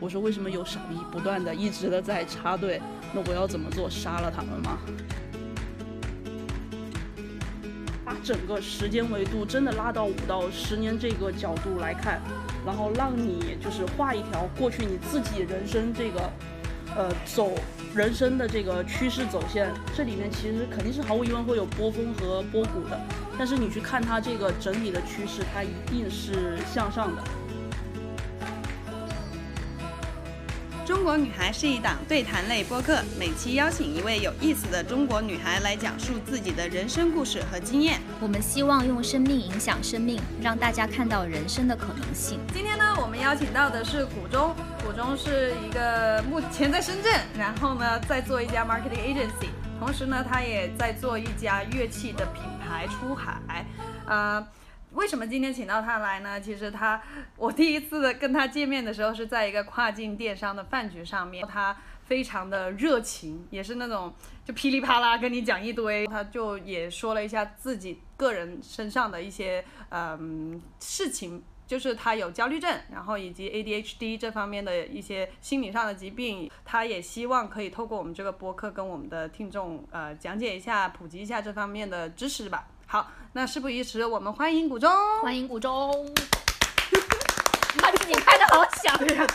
我说为什么有傻逼不断的一直的在插队？那我要怎么做？杀了他们吗？把整个时间维度真的拉到五到十年这个角度来看，然后让你就是画一条过去你自己人生这个，呃，走人生的这个趋势走线。这里面其实肯定是毫无疑问会有波峰和波谷的，但是你去看它这个整体的趋势，它一定是向上的。国女孩是一档对谈类播客，每期邀请一位有意思的中国女孩来讲述自己的人生故事和经验。我们希望用生命影响生命，让大家看到人生的可能性。今天呢，我们邀请到的是古中，古中是一个目前在深圳，然后呢在做一家 marketing agency，同时呢他也在做一家乐器的品牌出海，呃。为什么今天请到他来呢？其实他，我第一次跟他见面的时候是在一个跨境电商的饭局上面，他非常的热情，也是那种就噼里啪啦跟你讲一堆，他就也说了一下自己个人身上的一些嗯事情，就是他有焦虑症，然后以及 ADHD 这方面的一些心理上的疾病，他也希望可以透过我们这个播客跟我们的听众呃讲解一下、普及一下这方面的知识吧。好，那事不宜迟，我们欢迎古中，欢迎古中，把自己拍的好响呀！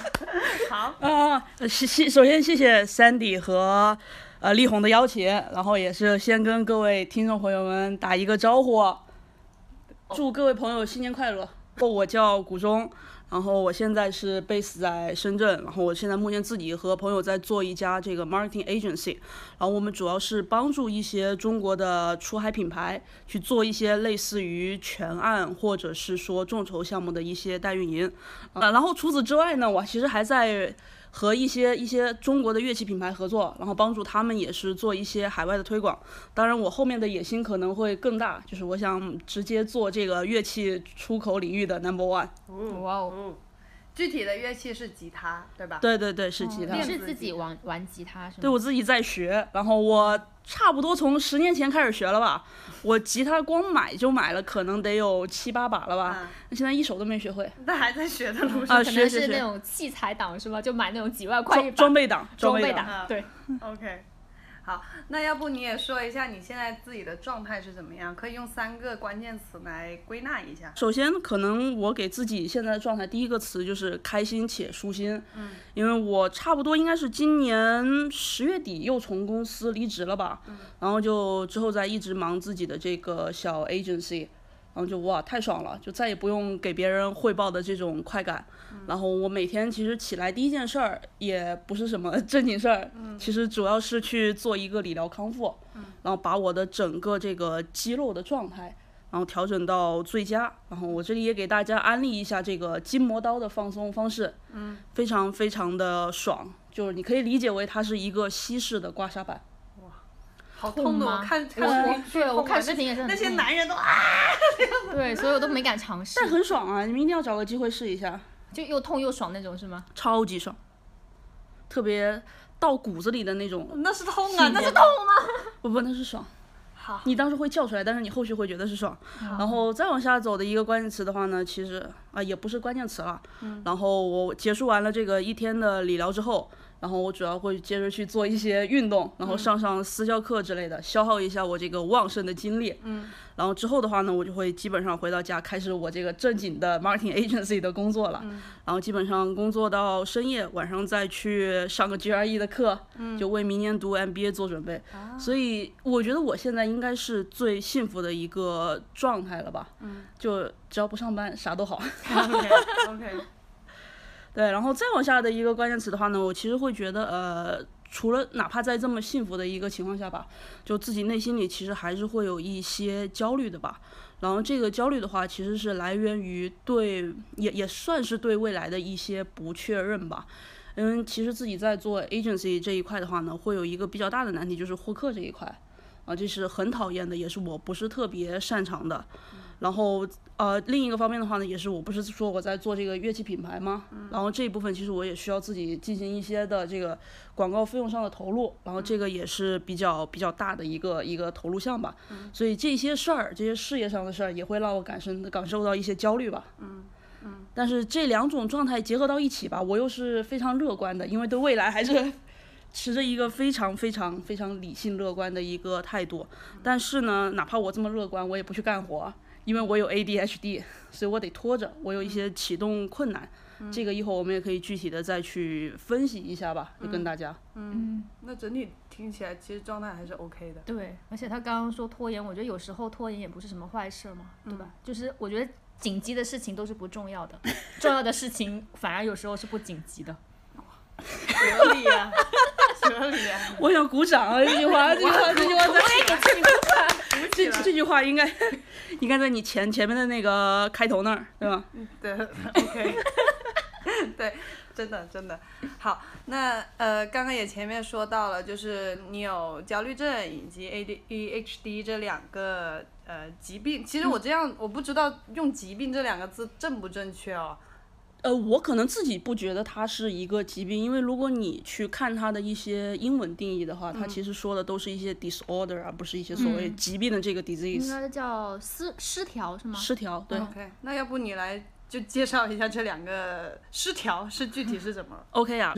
好嗯，谢谢，首先谢谢 Sandy 和呃力宏的邀请，然后也是先跟各位听众朋友们打一个招呼，祝各位朋友新年快乐。我叫古中。然后我现在是 base 在深圳，然后我现在目前自己和朋友在做一家这个 marketing agency，然后我们主要是帮助一些中国的出海品牌去做一些类似于全案或者是说众筹项目的一些代运营，啊，然后除此之外呢，我其实还在。和一些一些中国的乐器品牌合作，然后帮助他们也是做一些海外的推广。当然，我后面的野心可能会更大，就是我想直接做这个乐器出口领域的 number one。哇哦！具体的乐器是吉他，对吧？对对对，是吉他。你是自己玩玩吉他是吗？对，我自己在学，然后我差不多从十年前开始学了吧。我吉他光买就买了，可能得有七八把了吧。那现在一首都没学会。那还在学的路上。啊，学是那种器材党是吧？就买那种几万块一把。装备党，装备党，对。OK。好，那要不你也说一下你现在自己的状态是怎么样？可以用三个关键词来归纳一下。首先，可能我给自己现在的状态，第一个词就是开心且舒心。嗯。因为我差不多应该是今年十月底又从公司离职了吧。嗯。然后就之后再一直忙自己的这个小 agency。然后就哇太爽了，就再也不用给别人汇报的这种快感。然后我每天其实起来第一件事儿也不是什么 正经事儿，其实主要是去做一个理疗康复，然后把我的整个这个肌肉的状态，然后调整到最佳。然后我这里也给大家安利一下这个筋膜刀的放松方式，非常非常的爽，就是你可以理解为它是一个西式的刮痧板。好痛的，我看看视频，对我看视频也是那些男人都啊，对，所以我都没敢尝试。但很爽啊，你们一定要找个机会试一下。就又痛又爽那种是吗？超级爽，特别到骨子里的那种。那是痛啊，那是痛吗？不不，那是爽。好。你当时会叫出来，但是你后续会觉得是爽。然后再往下走的一个关键词的话呢，其实啊也不是关键词了。嗯。然后我结束完了这个一天的理疗之后。然后我主要会接着去做一些运动，然后上上私教课之类的，消耗一下我这个旺盛的精力。嗯。然后之后的话呢，我就会基本上回到家，开始我这个正经的 marketing agency 的工作了。嗯。然后基本上工作到深夜，晚上再去上个 GRE 的课，就为明年读 MBA 做准备。啊。所以我觉得我现在应该是最幸福的一个状态了吧。嗯。就只要不上班，啥都好。OK OK。对，然后再往下的一个关键词的话呢，我其实会觉得，呃，除了哪怕在这么幸福的一个情况下吧，就自己内心里其实还是会有一些焦虑的吧。然后这个焦虑的话，其实是来源于对，也也算是对未来的一些不确认吧。嗯，其实自己在做 agency 这一块的话呢，会有一个比较大的难题，就是获客这一块，啊，这是很讨厌的，也是我不是特别擅长的。然后，呃，另一个方面的话呢，也是我不是说我在做这个乐器品牌吗？然后这一部分其实我也需要自己进行一些的这个广告费用上的投入，然后这个也是比较比较大的一个一个投入项吧。所以这些事儿，这些事业上的事儿，也会让我感受感受到一些焦虑吧。嗯嗯。但是这两种状态结合到一起吧，我又是非常乐观的，因为对未来还是 持着一个非常非常非常理性乐观的一个态度。但是呢，哪怕我这么乐观，我也不去干活，因为我有 ADHD，所以我得拖着，我有一些启动困难。这个一会儿我们也可以具体的再去分析一下吧，就跟大家。嗯，那整体听起来其实状态还是 OK 的。对，而且他刚刚说拖延，我觉得有时候拖延也不是什么坏事嘛，对吧？就是我觉得紧急的事情都是不重要的，重要的事情反而有时候是不紧急的。合理啊，合理啊。我想鼓掌啊！这句话，这句话，这句话在。这这句话应该应该在你前前面的那个开头那儿，对吧？对，OK。对，真的真的好。那呃，刚刚也前面说到了，就是你有焦虑症以及 ADHD 这两个呃疾病。其实我这样，我不知道用疾病这两个字正不正确哦。呃，我可能自己不觉得它是一个疾病，因为如果你去看它的一些英文定义的话，它其实说的都是一些 disorder，而不是一些所谓疾病的这个 disease。应该叫失失调是吗？失调，对。OK，那要不你来就介绍一下这两个失调是具体是怎么？OK 啊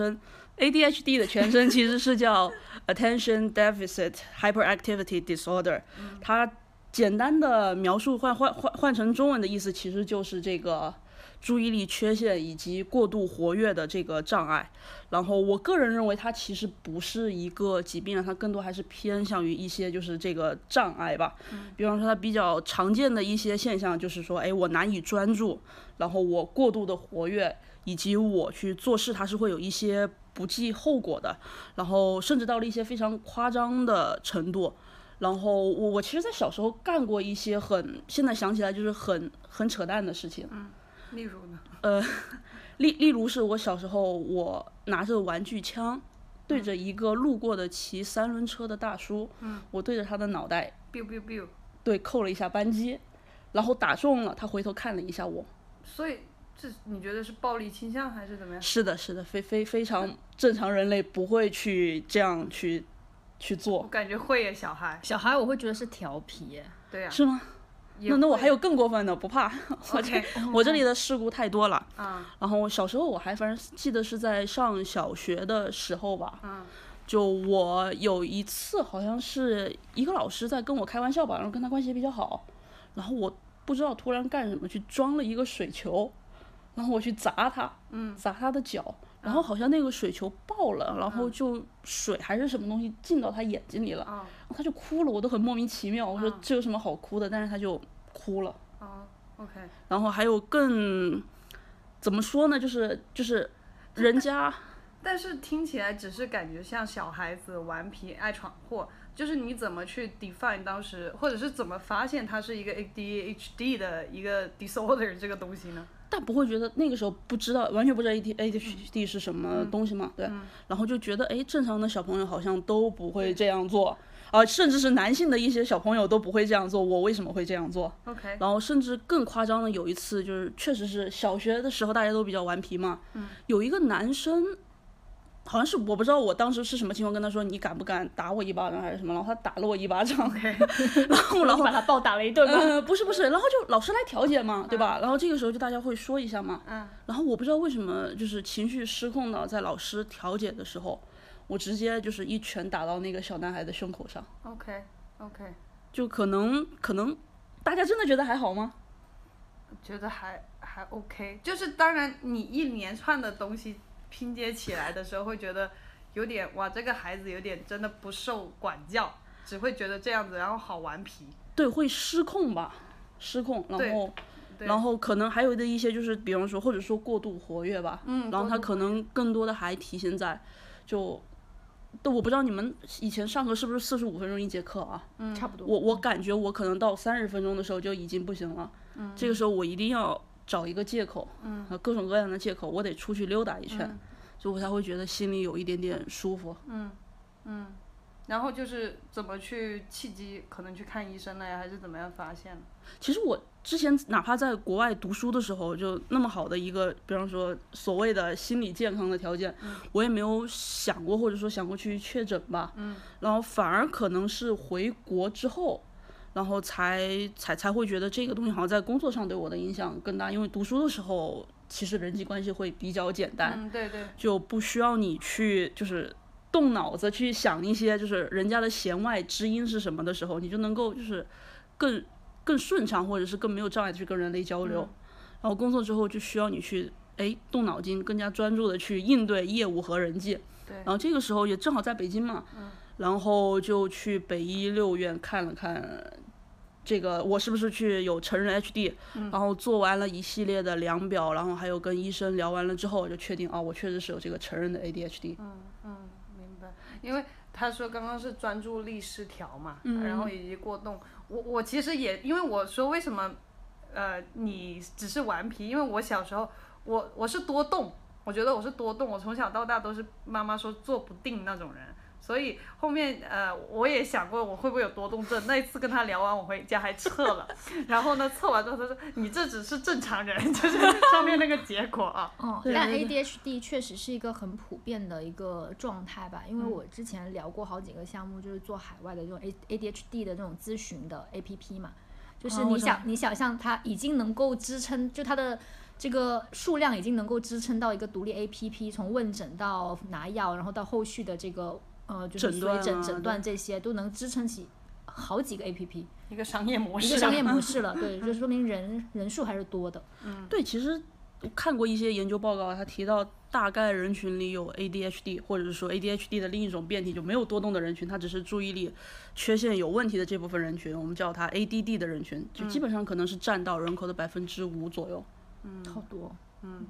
，ADHD 的全称其实是叫 Attention Deficit Hyperactivity Disorder，它简单的描述换换换换成中文的意思其实就是这个。注意力缺陷以及过度活跃的这个障碍，然后我个人认为它其实不是一个疾病啊，它更多还是偏向于一些就是这个障碍吧。比方说它比较常见的一些现象就是说，哎，我难以专注，然后我过度的活跃，以及我去做事它是会有一些不计后果的，然后甚至到了一些非常夸张的程度。然后我我其实，在小时候干过一些很现在想起来就是很很扯淡的事情。例如呢？呃，例例如是我小时候，我拿着玩具枪，对着一个路过的骑三轮车的大叔，嗯，我对着他的脑袋，biu biu biu，对，扣了一下扳机，然后打中了，他回头看了一下我。所以这你觉得是暴力倾向还是怎么样？是的，是的，非非非常正常人类不会去这样去去做。我感觉会耶，小孩，小孩我会觉得是调皮耶。对呀。是吗？那那我还有更过分的，不怕，我这我这里的事故太多了。然后小时候我还反正记得是在上小学的时候吧。就我有一次好像是一个老师在跟我开玩笑吧，然后跟他关系也比较好。然后我不知道突然干什么去装了一个水球，然后我去砸他，砸他的脚。然后好像那个水球爆了，然后就水还是什么东西进到他眼睛里了，他就哭了，我都很莫名其妙。我说这有什么好哭的？但是他就哭了。啊，OK。然后还有更怎么说呢？就是就是人家，但是听起来只是感觉像小孩子顽皮爱闯祸。就是你怎么去 define 当时，或者是怎么发现他是一个 ADHD 的一个 disorder 这个东西呢？但不会觉得那个时候不知道，完全不知道 A D A D H D 是什么东西嘛？对，然后就觉得哎，正常的小朋友好像都不会这样做，啊，甚至是男性的一些小朋友都不会这样做，我为什么会这样做？OK，然后甚至更夸张的有一次，就是确实是小学的时候大家都比较顽皮嘛，嗯有一个男生。好像是我不知道我当时是什么情况，跟他说你敢不敢打我一巴掌还是什么，然后他打了我一巴掌，然后然后把他暴打了一顿吗？不是不是，然后就老师来调解嘛，对吧？然后这个时候就大家会说一下嘛，嗯然后我不知道为什么就是情绪失控的，在老师调解的时候，我直接就是一拳打到那个小男孩的胸口上。OK OK，就可能可能大家真的觉得还好吗？觉得还还 OK，就是当然你一连串的东西。拼接起来的时候会觉得有点哇，这个孩子有点真的不受管教，只会觉得这样子，然后好顽皮。对，会失控吧，失控，然后，然后可能还有的一些就是，比方说或者说过度活跃吧，嗯，然后他可能更多的还体现在，就，都我不知道你们以前上课是不是四十五分钟一节课啊？嗯，差不多。我我感觉我可能到三十分钟的时候就已经不行了，嗯，这个时候我一定要。找一个借口，嗯，各种各样的借口，我得出去溜达一圈，所以我才会觉得心里有一点点舒服。嗯嗯，然后就是怎么去契机，可能去看医生了呀，还是怎么样发现？其实我之前哪怕在国外读书的时候，就那么好的一个，比方说所谓的心理健康的条件，我也没有想过，或者说想过去确诊吧。嗯，然后反而可能是回国之后。然后才才才会觉得这个东西好像在工作上对我的影响更大，因为读书的时候其实人际关系会比较简单，嗯，对对，就不需要你去就是动脑子去想一些就是人家的弦外之音是什么的时候，你就能够就是更更顺畅或者是更没有障碍的去跟人类交流。然后工作之后就需要你去哎动脑筋，更加专注的去应对业务和人际。对然后这个时候也正好在北京嘛，然后就去北医六院看了看。这个我是不是去有成人 HD，、然后做完了一系列的量表，然后还有跟医生聊完了之后，我就确定啊，我确实是有这个成人的 ADHD。明白，因为他说刚刚是专注力失调嘛，然后以及过动。我我其实也因为我说为什么，呃，你只是顽皮，因为我小时候我我是多动，我觉得我是多动，我从小到大都是妈妈说坐不定那种人。所以后面呃，我也想过我会不会有多动症。那一次跟他聊完，我回家还测了，然后呢，测完之后他说你这只是正常人，就是上面那个结果啊。嗯，但 ADHD 确实是一个很普遍的一个状态吧，因为我之前聊过好几个项目，就是做海外的这种 A ADHD 的这种咨询的 APP 嘛，就是你想、你想象它已经能够支撑，就它的这个数量已经能够支撑到一个独立 APP，从问诊到拿药，然后到后续的这个呃就是诊断啊随诊诊断这些都能支撑起好几个 APP，一个商业模式，一个商业模 式了，对，就说明人人数还是多的。嗯对，其实我看过一些研究报告，他提到大概人群里有 ADHD，或者是说 ADHD 的另一种变体，就没有多动的人群，他只是注意力缺陷有问题的这部分人群，我们叫它 ADD 的人群，就基本上可能是占到人口的百分之五左右。嗯好多，嗯，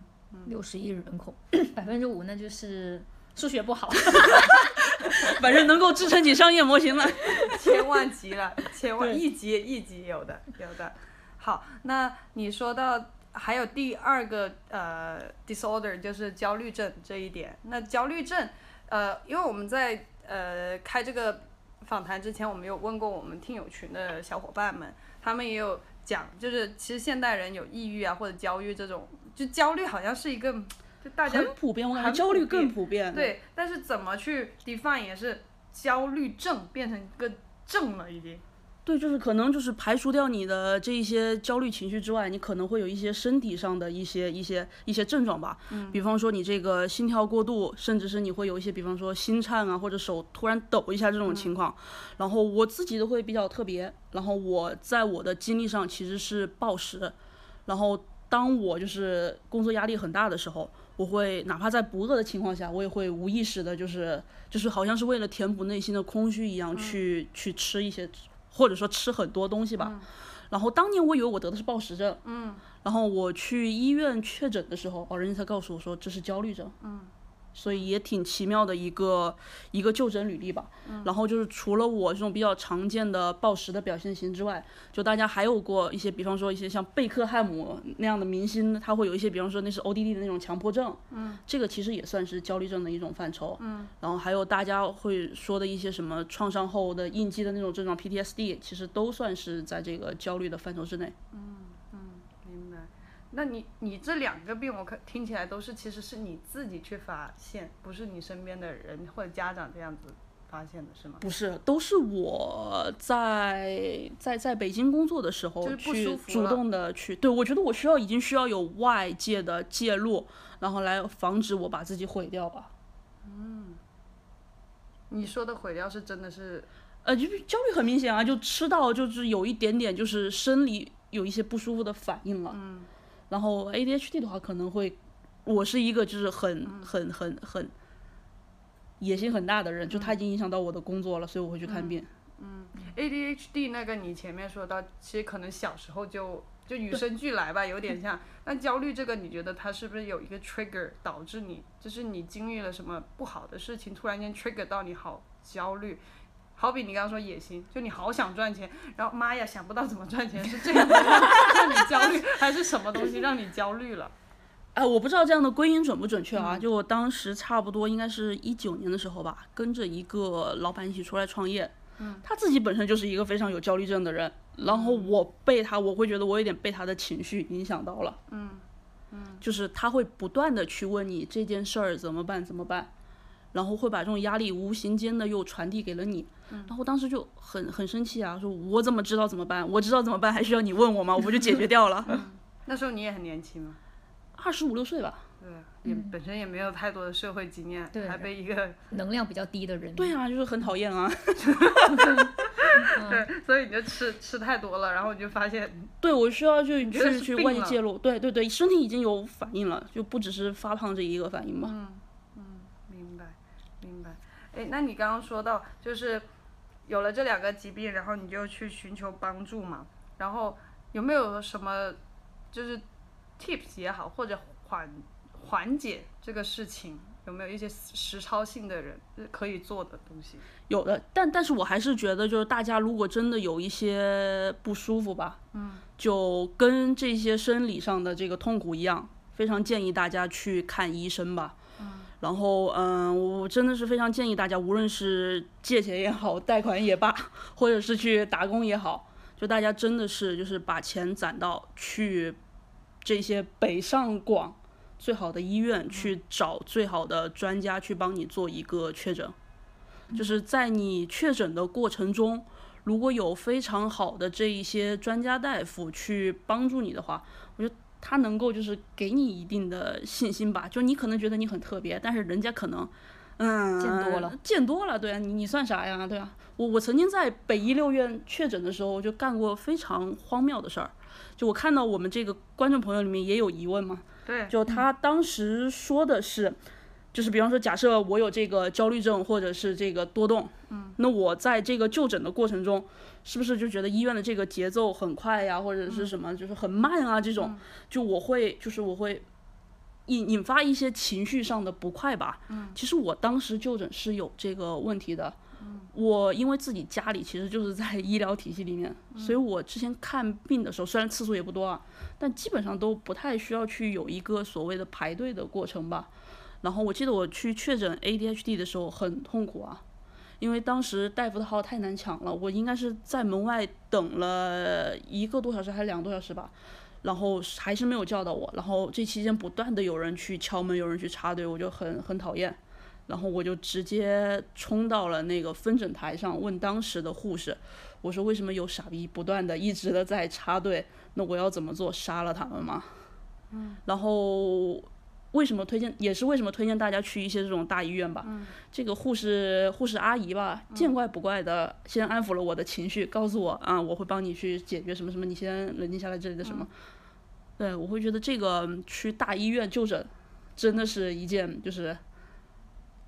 六十亿人口，百分之五那就是数学不好。反正能够支撑起商业模型了。千万级了，千万亿级亿级有的有的。好，那你说到还有第二个呃 disorder 就是焦虑症这一点。那焦虑症，呃，因为我们在呃开这个访谈之前，我们有问过我们听友群的小伙伴们，他们也有讲，就是其实现代人有抑郁啊或者焦虑这种，就焦虑好像是一个就大家很普遍，我感觉很焦虑更普遍。对，但是怎么去 define 也是焦虑症变成一个症了已经。对，就是可能就是排除掉你的这一些焦虑情绪之外，你可能会有一些身体上的一些一些一些症状吧。嗯。比方说你这个心跳过度，甚至是你会有一些，比方说心颤啊，或者手突然抖一下这种情况。然后我自己都会比较特别，然后我在我的经历上其实是暴食，然后当我就是工作压力很大的时候。我会哪怕在不饿的情况下，我也会无意识的，就是就是好像是为了填补内心的空虚一样去、去吃一些或者说吃很多东西吧。然后当年我以为我得的是暴食症，嗯，然后我去医院确诊的时候，哦，人家才告诉我说这是焦虑症，嗯，所以也挺奇妙的一个一个就诊履历吧。然后就是除了我这种比较常见的暴食的表现型之外，就大家还有过一些，比方说一些像贝克汉姆那样的明星，他会有一些，比方说那是 ODD 的那种强迫症，嗯，这个其实也算是焦虑症的一种范畴，嗯，然后还有大家会说的一些什么创伤后的应激的那种症状 PTSD，其实都算是在这个焦虑的范畴之内。那你你这两个病，我可听起来都是其实是你自己去发现，不是你身边的人或者家长这样子发现的，是吗？不是，都是我在在在北京工作的时候就是不去舒服主动的去，对我觉得我需要已经需要有外界的介入，然后来防止我把自己毁掉吧。嗯你说的毁掉是真的是呃，就是焦虑很明显啊，就吃到就是有一点点就是生理有一些不舒服的反应了。嗯。然后 ADHD 的话可能会，我是一个就是很很很很野心很大的人，就他已经影响到我的工作了，所以我会去看病。嗯 ADHD 那个，你前面说到，其实可能小时候就就与生俱来吧，有点像。那焦虑这个，你觉得它是不是有一个 trigger 导致你，就是你经历了什么不好的事情，突然间 trigger 到你好焦虑？好比你刚刚说野心，就你好想赚钱，然后妈呀想不到怎么赚钱，是这样的让让你焦虑，还是什么东西让你焦虑了？哎，我不知道这样的归因准不准确啊？就我当时差不多应该是一九年的时候吧，跟着一个老板一起出来创业。嗯，他自己本身就是一个非常有焦虑症的人，然后我被他，我会觉得我有点被他的情绪影响到了。嗯嗯，就是他会不断的去问你这件事儿怎么办怎么办，然后会把这种压力无形间的又传递给了你。嗯然后当时就很很生气啊，说我怎么知道怎么办？我知道怎么办，还需要你问我吗？我不就解决掉了？那时候你也很年轻嘛，二十五六岁吧。对，也本身也没有太多的社会经验，对还被一个能量比较低的人。对啊，就是很讨厌啊。对，所以你就吃吃太多了，然后你就发现，对，我需要就去去外界介入。对对对，身体已经有反应了，就不只是发胖这一个反应吧。明白，明白。哎，那你刚刚说到就是有了这两个疾病，然后你就去寻求帮助嘛，然后有没有什么就是 tips 也好，或者缓缓解这个事情，有没有一些实操性的人可以做的东西？有的，但但是我还是觉得，就是大家如果真的有一些不舒服吧，嗯，就跟这些生理上的这个痛苦一样，非常建议大家去看医生吧。嗯，然后嗯，我真的是非常建议大家，无论是借钱也好，贷款也罢，或者是去打工也好，就大家真的是就是把钱攒到去这些北上广最好的医院去找最好的专家去帮你做一个确诊。就是在你确诊的过程中，如果有非常好的这一些专家大夫去帮助你的话，我觉得他能够就是给你一定的信心吧。就你可能觉得你很特别，但是人家可能，嗯，见多了，见多了，对啊，你你算啥呀？对啊，我我曾经在北医六院确诊的时候，我就干过非常荒谬的事儿。就我看到我们这个观众朋友里面也有疑问嘛，对，就他当时说的是，就是比方说，假设我有这个焦虑症或者是这个多动，嗯，那我在这个就诊的过程中，是不是就觉得医院的这个节奏很快呀，或者是什么就是很慢啊？这种，就我会就是我会引引发一些情绪上的不快吧。嗯，其实我当时就诊是有这个问题的。我因为自己家里其实就是在医疗体系里面，所以我之前看病的时候，虽然次数也不多啊，但基本上都不太需要去有一个所谓的排队的过程吧。然后我记得我去确诊 ADHD 的时候很痛苦啊，因为当时大夫的号太难抢了，我应该是在门外等了一个多小时还是两个多小时吧，然后还是没有叫到我，然后这期间不断的有人去敲门，有人去插队，我就很很讨厌。然后我就直接冲到了那个分诊台上，问当时的护士，我说为什么有傻逼不断的一直的在插队？那我要怎么做？杀了他们吗？嗯。然后为什么推荐？也是为什么推荐大家去一些这种大医院吧？嗯。这个护士护士阿姨吧，见怪不怪的，先安抚了我的情绪，告诉我啊，我会帮你去解决什么什么，你先冷静下来这里的什么。对，我会觉得这个去大医院就诊，真的是一件就是。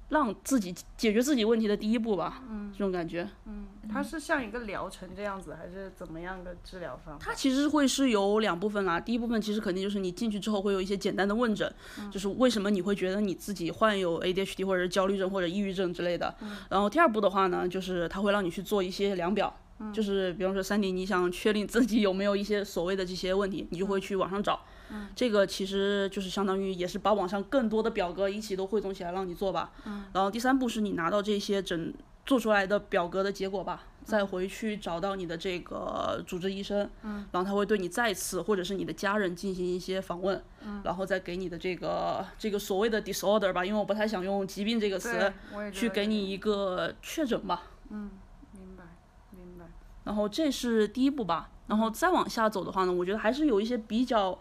让自己解决自己问题的第一步吧，嗯，这种感觉。嗯，它是像一个疗程这样子，还是怎么样的治疗方法？它其实会是有两部分啦。第一部分其实肯定就是你进去之后会有一些简单的问诊，就是为什么你会觉得你自己患有 ADHD 或者是焦虑症或者抑郁症之类的。然后第二步的话呢，就是它会让你去做一些量表，就是比方说三点，你想确定自己有没有一些所谓的这些问题，你就会去网上找。嗯，这个其实就是相当于也是把网上更多的表格一起都汇总起来让你做吧。嗯，然后第三步是你拿到这些整做出来的表格的结果吧，再回去找到你的这个主治医生。嗯，然后他会对你再次或者是你的家人进行一些访问。嗯，然后再给你的这个这个所谓的 disorder 吧，因为我不太想用疾病这个词，去给你一个确诊吧。嗯，明白，明白。然后这是第一步吧，然后再往下走的话呢，我觉得还是有一些比较。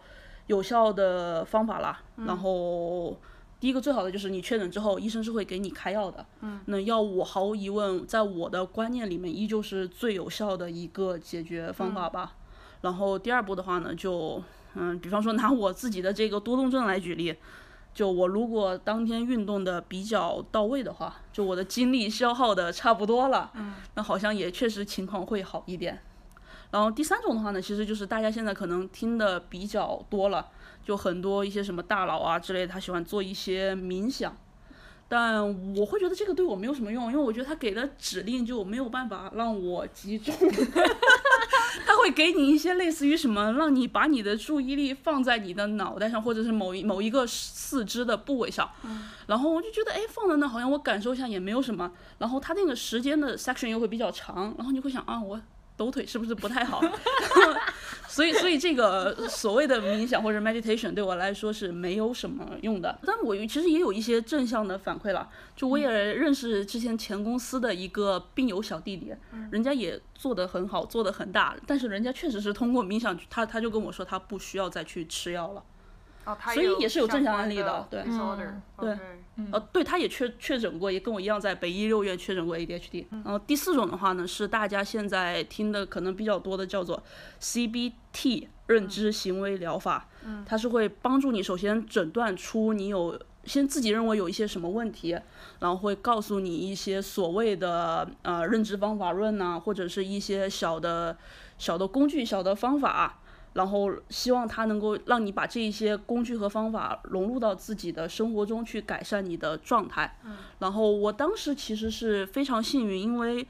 有效的方法啦，然后第一个最好的就是你确诊之后，医生是会给你开药的。嗯，那药物毫无疑问，在我的观念里面依旧是最有效的一个解决方法吧。然后第二步的话呢，就嗯，比方说拿我自己的这个多动症来举例，就我如果当天运动的比较到位的话，就我的精力消耗的差不多了，嗯，那好像也确实情况会好一点。然后第三种的话呢，其实就是大家现在可能听的比较多了，就很多一些什么大佬啊之类，他喜欢做一些冥想，但我会觉得这个对我没有什么用，因为我觉得他给的指令就没有办法让我集中，他会给你一些类似于什么，让你把你的注意力放在你的脑袋上，或者是某一某一个四肢的部位上，然后我就觉得哎放在那好像我感受一下也没有什么，然后他那个时间的 section 又会比较长，然后你会想啊我。抖腿是不是不太好？所以，所以这个所谓的冥想或者 meditation 对我来说是没有什么用的。但我其实也有一些正向的反馈了，就我也认识之前前公司的一个病友小弟弟，人家也做得很好，做得很大，但是人家确实是通过冥想，他他就跟我说他不需要再去吃药了。哦，他所以也是有正向案例的的对对呃，对，他也确确诊过，也跟我一样在北医六院确诊过 ADHD。然后第四种的话呢，是大家现在听的可能比较多的，叫做 CBT 认知行为疗法。嗯，它是会帮助你首先诊断出你有先自己认为有一些什么问题，然后会告诉你一些所谓的呃认知方法论呐、或者是一些小的小的工具、小的方法。然后希望它能够让你把这一些工具和方法融入到自己的生活中去，改善你的状态。然后我当时其实是非常幸运，因为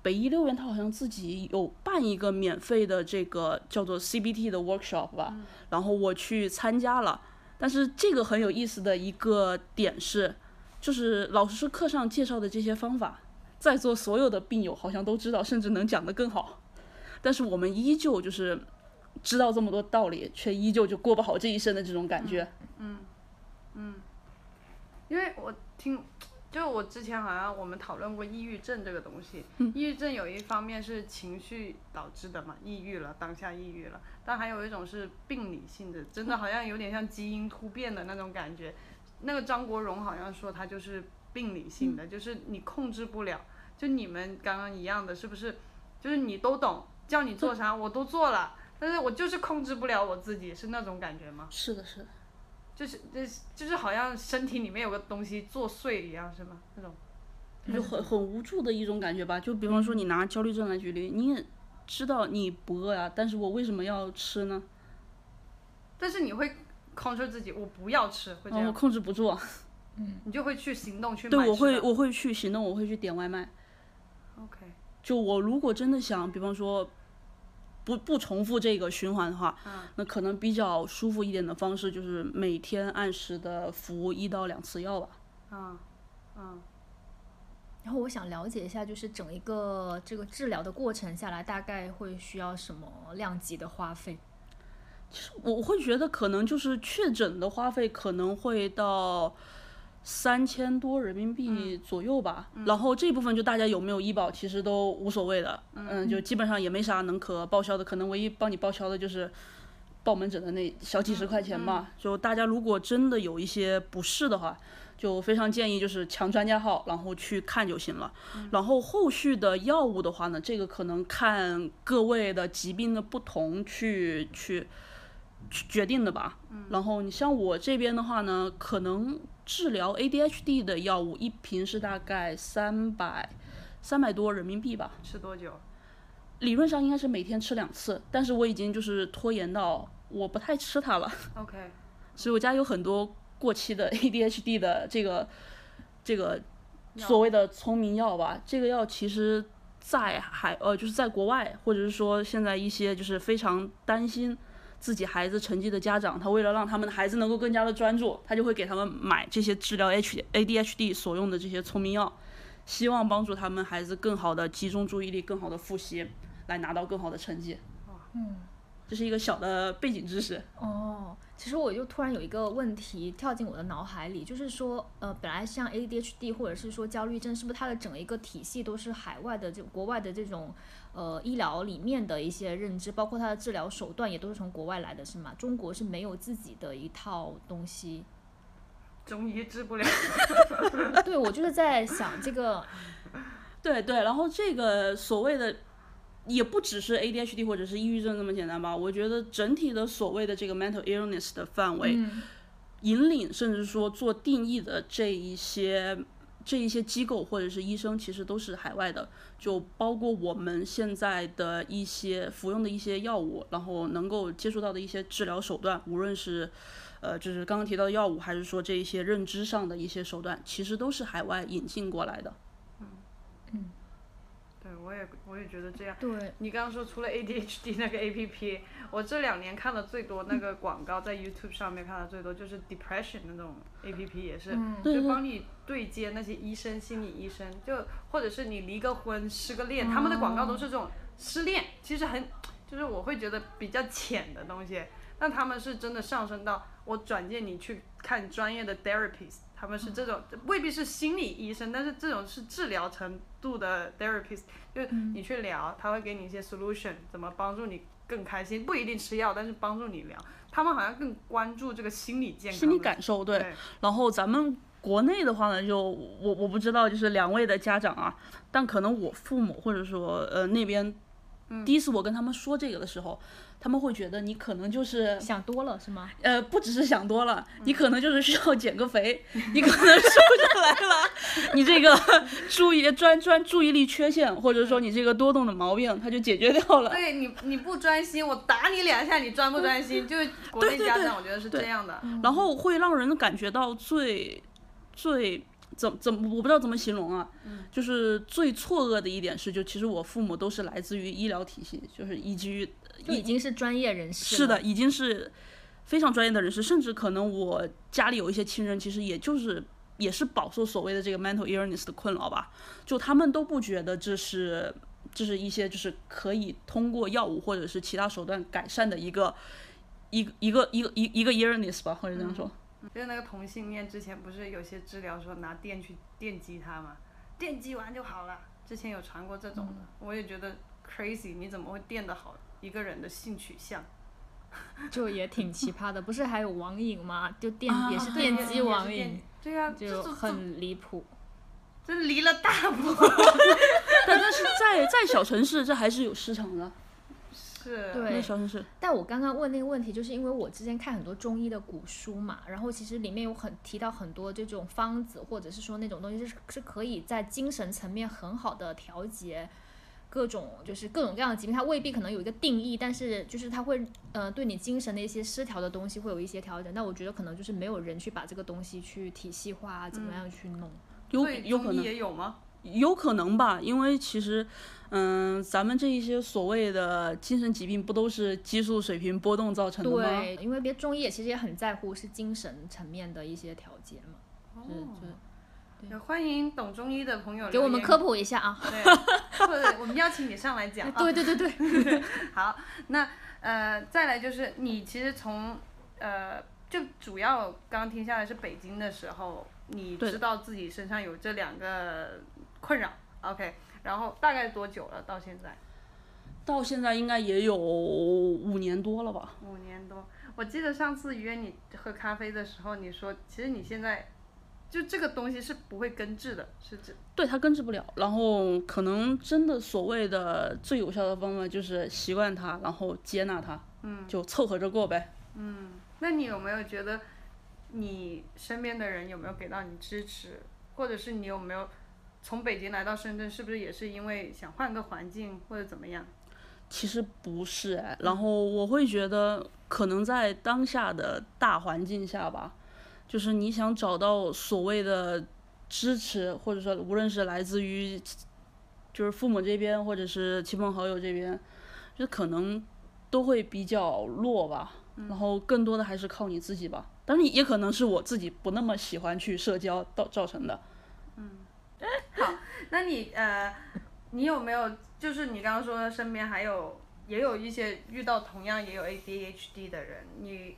北医六院它好像自己有办一个免费的这个叫做 CBT 的 workshop 吧，然后我去参加了。但是这个很有意思的一个点是，就是老师课上介绍的这些方法，在座所有的病友好像都知道，甚至能讲得更好，但是我们依旧就是知道这么多道理，却依旧就过不好这一生的这种感觉。嗯，嗯因为我听，就我之前好像我们讨论过抑郁症这个东西，嗯抑郁症有一方面是情绪导致的嘛，抑郁了，当下抑郁了，但还有一种是病理性的，真的好像有点像基因突变的那种感觉。那个张国荣好像说他就是病理性的，就是你控制不了，就你们刚刚一样的，是不是？就是你都懂，叫你做啥我都做了，但是我就是控制不了我自己，是那种感觉吗？是的，是的。就是就是就是好像身体里面有个东西作祟一样，是吗？那种。就很很无助的一种感觉吧。就比方说，你拿焦虑症来举例，你也知道你不饿呀，但是我为什么要吃呢？但是你会 control 自己，我不要吃，会这然后我样，控制不住，嗯你就会去行动去买对我会我会去行动，我会去点外卖。OK，就我如果真的想，比方说不不重复这个循环的话，嗯那可能比较舒服一点的方式就是每天按时的服一到两次药吧。啊嗯，然后我想了解一下，就是整一个这个治疗的过程下来，大概会需要什么量级的花费？其实我会觉得可能就是确诊的花费可能会到三千多人民币左右吧，然后这部分就大家有没有医保其实都无所谓的，嗯，就基本上也没啥能可报销的，可能唯一帮你报销的就是报门诊的那小几十块钱吧。就大家如果真的有一些不适的话，就非常建议就是抢专家号，然后去看就行了。然后后续的药物的话呢，这个可能看各位的疾病的不同去去去决定的吧。然后你像我这边的话呢，可能治疗 ADHD 的药物一瓶是大概三百三百多人民币吧。吃多久？理论上应该是每天吃两次，但是我已经就是拖延到我不太吃它了，OK，所以我家有很多过期的 ADHD 的这个这个所谓的聪明药吧。这个药其实，在海呃就是在国外，或者是说现在一些就是非常担心自己孩子成绩的家长，他为了让他们的孩子能够更加的专注，他就会给他们买这些治疗 H ADHD 所用的这些聪明药，希望帮助他们孩子更好的集中注意力，更好的复习，来拿到更好的成绩。嗯，这是一个小的背景知识。哦，其实我就突然有一个问题跳进我的脑海里，就是说，呃，本来像 ADHD 或者是说焦虑症，是不是它的整一个体系都是海外的就国外的这种呃医疗里面的一些认知，包括它的治疗手段也都是从国外来的，是吗？中国是没有自己的一套东西。中医治不了。对，我就是在想这个，对对，然后这个所谓的也不只是 ADHD 或者是抑郁症这么简单吧？我觉得整体的所谓的这个 mental illness 的范围，嗯引领甚至说做定义的这一些这一些机构或者是医生，其实都是海外的，就包括我们现在的一些服用的一些药物，然后能够接触到的一些治疗手段，无论是呃就是刚刚提到的药物，还是说这一些认知上的一些手段，其实都是海外引进过来的。对，我也我也觉得这样。对，你刚刚说除了 ADHD 那个 APP，我这两年看的最多那个广告在 YouTube 上面看的最多就是 depression 那种 APP 也是，就帮你对接那些医生、心理医生，就或者是你离个婚、失个恋，他们的广告都是这种失恋，其实很就是我会觉得比较浅的东西，但他们是真的上升到我转介你去看专业的 therapist，他们是这种未必是心理医生，但是这种是治疗程度的 therapist，就是你去聊，他会给你一些 solution，怎么帮助你更开心，不一定吃药，但是帮助你聊。他们好像更关注这个心理健康，心理感受对。对然后咱们国内的话呢，就我我不知道，就是两位的家长啊，但可能我父母或者说呃那边，第一次我跟他们说这个的时候，他们会觉得你可能就是想多了是吗？呃不只是想多了，你可能就是需要减个肥，你可能瘦下来了，你这个 注意专专注意力缺陷，或者说你这个多动的毛病，它就解决掉了。对你你不专心，我打你两下，你专不专心？就是国内家长，我觉得是这样的。然后会让人感觉到最最怎怎么我不知道怎么形容啊，就是最错愕的一点是，就其实我父母都是来自于医疗体系，就是以及已经是专业人士。是的，，已经是非常专业的人士，甚至可能我家里有一些亲人，其实也就是也是饱受所谓的这个 mental illness 的困扰吧，就他们都不觉得这是这是一些就是可以通过药物或者是其他手段改善的一个一个一个一个一一个 illness 吧，或者这样说。就是那个同性恋之前不是有些治疗说拿电去电击他嘛，电击完就好了。之前有传过这种的，我也觉得 crazy，你怎么会电得好一个人的性取向？就也挺奇葩的。不是还有网瘾吗？就电、啊也是电击网瘾，对啊，就很离谱。这这离了大谱。但 但是在在小城市，这还是有市场的。是，对但我刚刚问那个问题，就是因为我之前看很多中医的古书嘛，然后其实里面有很提到很多这种方子，或者是说那种东西是是可以在精神层面很好的调节各种就是各种各样的疾病，它未必可能有一个定义，但是就是它会呃对你精神的一些失调的东西会有一些调整。那我觉得可能就是没有人去把这个东西去体系化啊，怎么样去弄？有所以中医有可能也有吗？有可能吧，因为其实，嗯，咱们这一些所谓的精神疾病，不都是激素水平波动造成的吗？对，因为别中医也其实也很在乎是精神层面的一些调节嘛，是是。也欢迎懂中医的朋友给我们科普一下啊。对，或者我们邀请你上来讲啊。对对对对，好，那呃，再来就是你其实从呃，就主要刚刚听下来是北京的时候，你知道自己身上有这两个困扰，OK，然后大概多久了？到现在到现在应该也有五年多了吧？五年多。我记得上次约你喝咖啡的时候，你说其实你现在就这个东西是不会根治的，是指对，它根治不了。然后可能真的所谓的最有效的方法就是习惯它，然后接纳它，嗯，就凑合着过呗。嗯那你有没有觉得你身边的人有没有给到你支持，或者是你有没有从北京来到深圳，是不是也是因为想换个环境或者怎么样？其实不是哎，然后我会觉得，可能在当下的大环境下吧，就是你想找到所谓的支持，或者说无论是来自于就是父母这边，或者是亲朋好友这边，就可能都会比较弱吧。然后更多的还是靠你自己吧。但是也可能是我自己不那么喜欢去社交造造成的。那你呃，你有没有就是你刚刚说身边还有也有一些遇到同样也有 ADHD 的人，你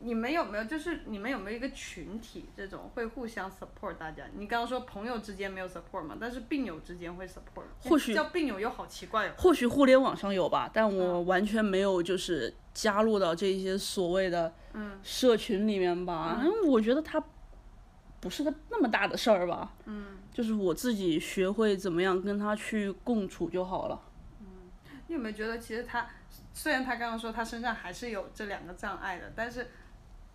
你们有没有就是你们有没有一个群体这种会互相 support 大家？你刚刚说朋友之间没有 support 嘛，但是病友之间会 support，或许叫病友又好奇怪哦。或许互联网上有吧，但我完全没有就是加入到这些所谓的社群里面吧，因为我觉得它不是个那么大的事儿吧，嗯，就是我自己学会怎么样跟他去共处就好了。嗯你有没有觉得，其实他虽然他刚刚说他身上还是有这两个障碍的，但是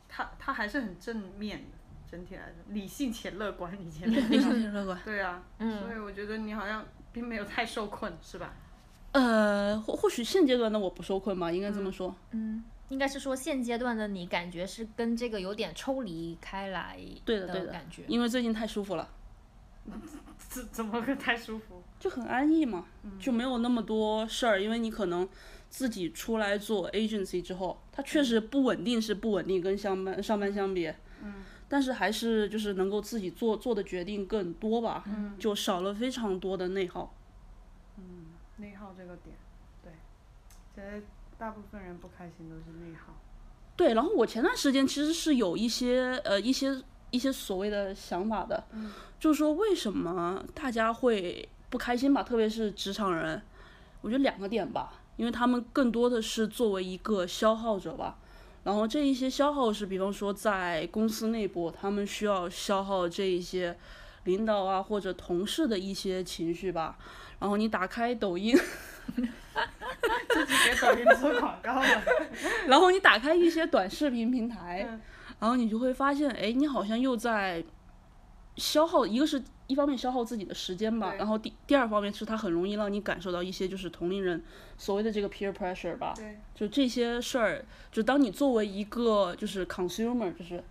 他他还是很正面的，整体来说理性且乐观，以前 理性且乐观。对啊，所以我觉得你好像并没有太受困，是吧？呃，或或许现阶段的我不受困吧，应该这么说。嗯，应该是说现阶段的你感觉是跟这个有点抽离开来对的对的感觉。因为最近太舒服了，怎怎么个太舒服？就很安逸嘛，就没有那么多事儿。因为你可能自己出来做 agency 之后，它确实不稳定是不稳定，跟上班上班相比，嗯，但是还是就是能够自己做做的决定更多吧，嗯，就少了非常多的内耗。嗯内耗这个点，对，其实大部分人不开心都是内耗。对，然后我前段时间其实是有一些呃一些一些所谓的想法的，就是说为什么大家会不开心吧，特别是职场人，我觉得两个点吧，因为他们更多的是作为一个消耗者吧，然后这一些消耗是，比方说在公司内部，他们需要消耗这一些领导啊或者同事的一些情绪吧，然后你打开抖音。自己给抖音做广告了。然后你打开一些短视频平台，嗯然后你就会发现，哎，你好像又在消耗，一个是一方面消耗自己的时间吧，然后第第二方面是它很容易让你感受到一些就是同龄人所谓的这个 peer pressure 吧，对，就这些事儿，就当你作为一个就是 consumer，就是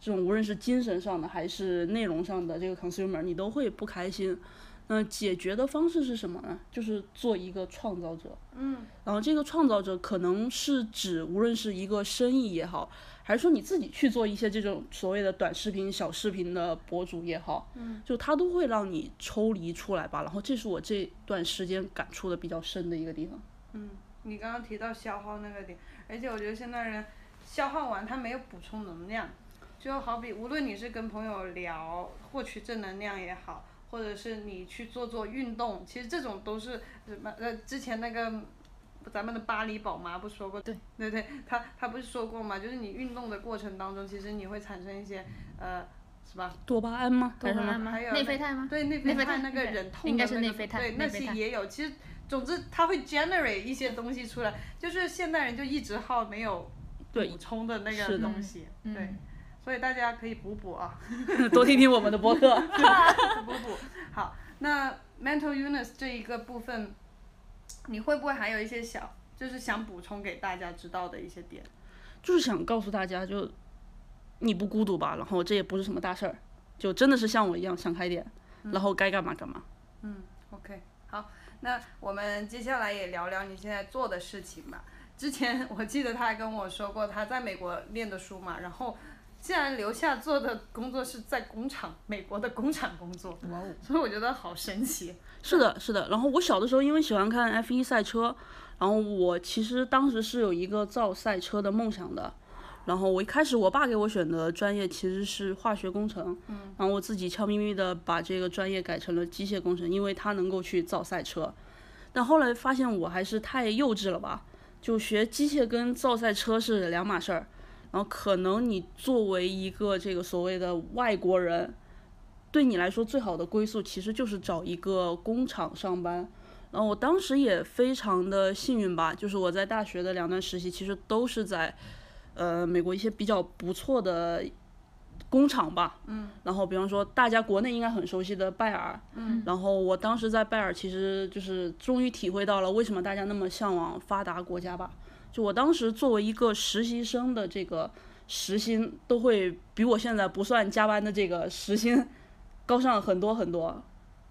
这种无论是精神上的还是内容上的这个 consumer，你都会不开心。那解决的方式是什么呢？就是做一个创造者。嗯，然后这个创造者可能是指无论是一个生意也好，还是说你自己去做一些这种所谓的短视频、小视频的博主也好，嗯，就它都会让你抽离出来吧。然后这是我这段时间感触的比较深的一个地方。嗯你刚刚提到消耗那个点，而且我觉得现在人消耗完他没有补充能量，就好比无论你是跟朋友聊获取正能量也好，或者是你去做做运动，其实这种都是什么呃之前那个。咱们的巴黎宝妈不说过，对对对，她她不是说过吗？就是你运动的过程当中，其实你会产生一些呃，是吧？多巴胺吗？多巴胺吗还有内啡肽吗对内内啡肽肽那个对忍痛应该的那个是内啡肽对，那些也有。其实，总之它会 generate 一些东西出来，就是现代人就一直耗没有补充的那个东西，嗯对，所以大家可以补补啊，多听听我们的播客。补补。好，那 mental illness 这一个部分，你会不会还有一些小，就是想补充给大家知道的一些点？就是想告诉大家，就你不孤独吧，然后这也不是什么大事儿，就真的是像我一样想开点，然后该干嘛干嘛。嗯 OK，好，那我们接下来也聊聊你现在做的事情吧。之前我记得他还跟我说过，他在美国念的书嘛，然后竟然留下做的工作是在工厂，美国的工厂工作，哇哦！所以我觉得好神奇。是的，是的。然后我小的时候因为喜欢看 F 1赛车，然后我其实当时是有一个造赛车的梦想的。然后我一开始我爸给我选的专业其实是化学工程，嗯，然后我自己悄咪咪的把这个专业改成了机械工程，因为它能够去造赛车。但后来发现我还是太幼稚了吧，就学机械跟造赛车是两码事儿。然后可能你作为一个这个所谓的外国人，对你来说最好的归宿其实就是找一个工厂上班。然后我当时也非常的幸运吧，就是我在大学的两段实习其实都是在，呃，美国一些比较不错的工厂吧。嗯。然后比方说大家国内应该很熟悉的拜耳。嗯。然后我当时在拜耳其实就是终于体会到了为什么大家那么向往发达国家吧。就我当时作为一个实习生的这个时薪，都会比我现在不算加班的这个时薪高上很多很多。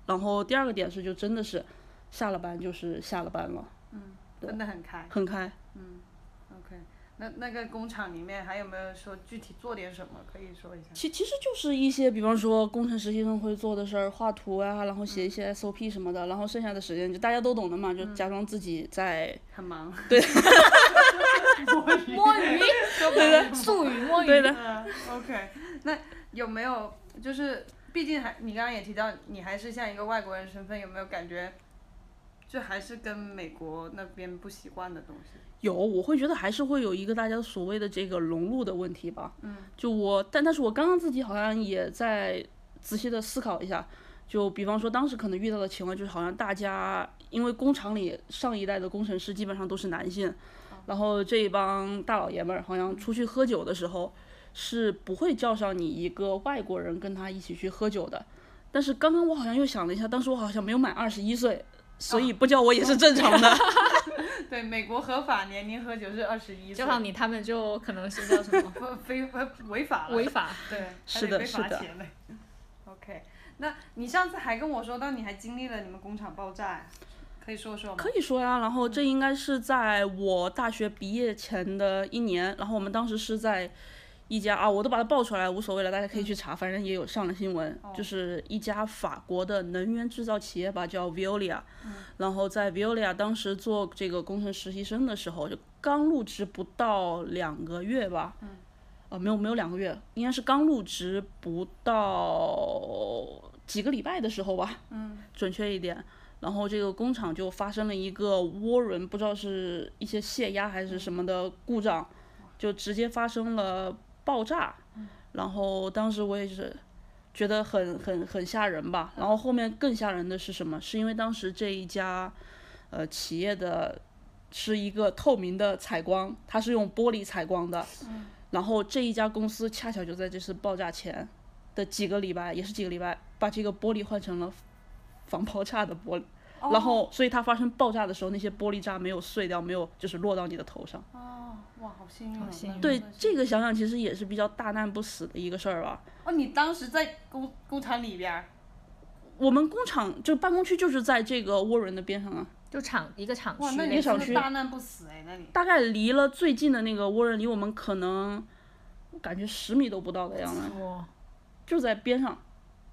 然后第二个点是，就真的是下了班就是下了班了，嗯真的很开。很开。OK，那那个工厂里面还有没有说具体做点什么？可以说一下。其其实就是一些，比方说工程实习生会做的事儿，画图啊，然后写一些 SOP 什么的，然后剩下的时间就大家都懂的嘛，就假装自己在，很忙。摸鱼，对的，术语摸鱼。对的，嗯，OK，那有没有就是，毕竟还你刚刚也提到，你还是像一个外国人身份，有没有感觉，就还是跟美国那边不习惯的东西？有，我会觉得还是会有一个大家所谓的这个融入的问题吧。嗯。就我，但但是我刚刚自己好像也在仔细的思考一下，就比方说当时可能遇到的情况就是，好像大家因为工厂里上一代的工程师基本上都是男性，然后这一帮大老爷们儿好像出去喝酒的时候是不会叫上你一个外国人跟他一起去喝酒的。但是刚刚我好像又想了一下，当时我好像没有满二十一岁，所以不叫我也是正常的。对，美国合法年龄喝酒是二十一岁叫，上你，他们就可能是叫什么不非呃违法了。违法。对，是的是的。OK，那你上次还跟我说到你还经历了你们工厂爆炸呀，可以说说吗？可以说呀，然后这应该是在我大学毕业前的一年，然后我们当时是在一家啊，我都把它报出来，无所谓了，大家可以去查，反正也有上了新闻，哦就是一家法国的能源制造企业吧，叫 Veolia，、然后在 Veolia 当时做这个工程实习生的时候，就刚入职不到两个月吧，嗯，啊，没有没有两个月，应该是刚入职不到几个礼拜的时候吧，嗯，准确一点。然后这个工厂就发生了一个涡轮，不知道是一些泄压还是什么的故障，就直接发生了爆炸。然后当时我也是觉得很很很吓人吧。然后后面更吓人的是什么？是因为当时这一家呃企业的是一个透明的采光，它是用玻璃采光的。然后这一家公司恰巧就在这次爆炸前的几个礼拜，也是几个礼拜，把这个玻璃换成了防爆炸的玻璃。然后，所以它发生爆炸的时候，那些玻璃渣没有碎掉，没有就是落到你的头上。哦，哇，好幸运、好，幸运。对这个想想，其实也是比较大难不死的一个事儿吧。哦，你当时在工工厂里边儿，我们工厂就办公区就是在这个涡轮的边上啊，就厂一个厂哇，区一个厂区。大难不死哎，那里。大概离了最近的那个涡轮离我们可能我感觉十米都不到的样子，哇，就在边上。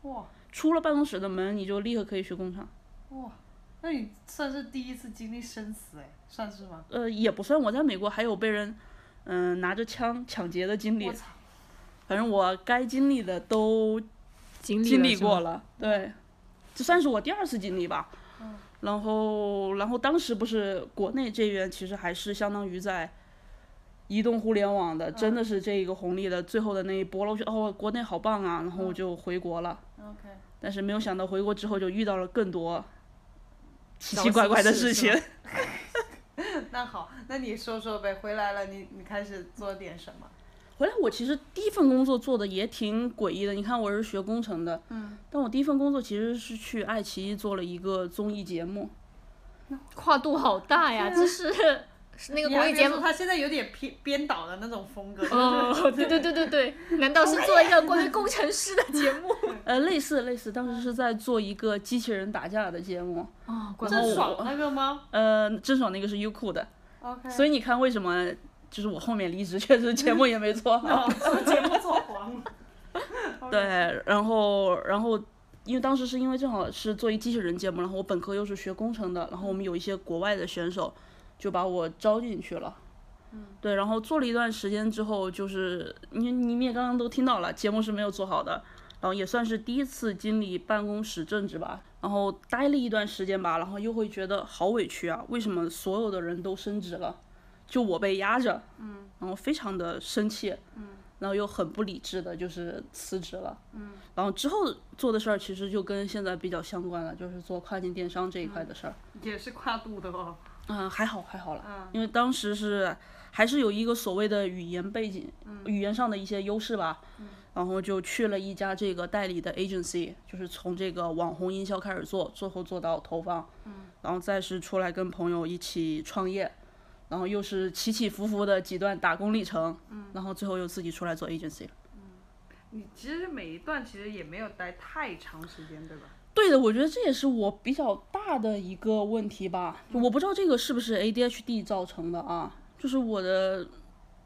哇。出了办公室的门，你就立刻可以去工厂。哇，那你算是第一次经历生死哎，算是吗？呃，也不算，我在美国还有被人嗯、拿着枪抢劫的经历反正我该经历的都经经历过了，对，这算是我第二次经历吧。嗯然后，然后当时不是国内这边其实还是相当于在移动互联网的，真的是这一个红利的最后的那一波了。我觉得哦，国内好棒啊，然后我就回国了。OK，但是没有想到回国之后就遇到了更多奇奇怪怪的事事情。那好，那你说说呗，回来了你你开始做点什么？回来我其实第一份工作做的也挺诡异的，你看我是学工程的，嗯，但我第一份工作其实是去爱奇艺做了一个综艺节目，跨度好大呀，这是是那个综艺节目。他现在有点偏编导的那种风格，哦，对对对对对，难道是做一个关于工程师的节目？呃，类似类似，当时是在做一个机器人打架的节目，哦，怪然后郑爽我那个吗呃，郑爽那个是优酷的，？OK，所以你看为什么就是我后面离职，确实节目也没做好。哦，做 节目做黄了。对，然后然后因为当时是因为正好是做一机器人节目，然后我本科又是学工程的，然后我们有一些国外的选手就把我招进去了。嗯，对，然后做了一段时间之后，就是你你们也刚刚都听到了，节目是没有做好的，然后也算是第一次经历办公室政治吧，然后待了一段时间吧，然后又会觉得好委屈啊，为什么所有的人都升职了，就我被压着，嗯，然后非常的生气，嗯，然后又很不理智的就是辞职了，嗯，然后之后做的事儿其实就跟现在比较相关了，就是做跨境电商这一块的事儿，也是跨度的哦。嗯，还好还好了，嗯因为当时是还是有一个所谓的语言背景，语言上的一些优势吧，然后就去了一家这个代理的 agency，就是从这个网红营销开始做，最后做到投放，然后再是出来跟朋友一起创业，然后又是起起伏伏的几段打工历程，然后最后又自己出来做 agency 了。你其实每一段其实也没有待太长时间，对吧？对的，我觉得这也是我比较大的一个问题吧。就我不知道这个是不是 ADHD 造成的啊，就是我的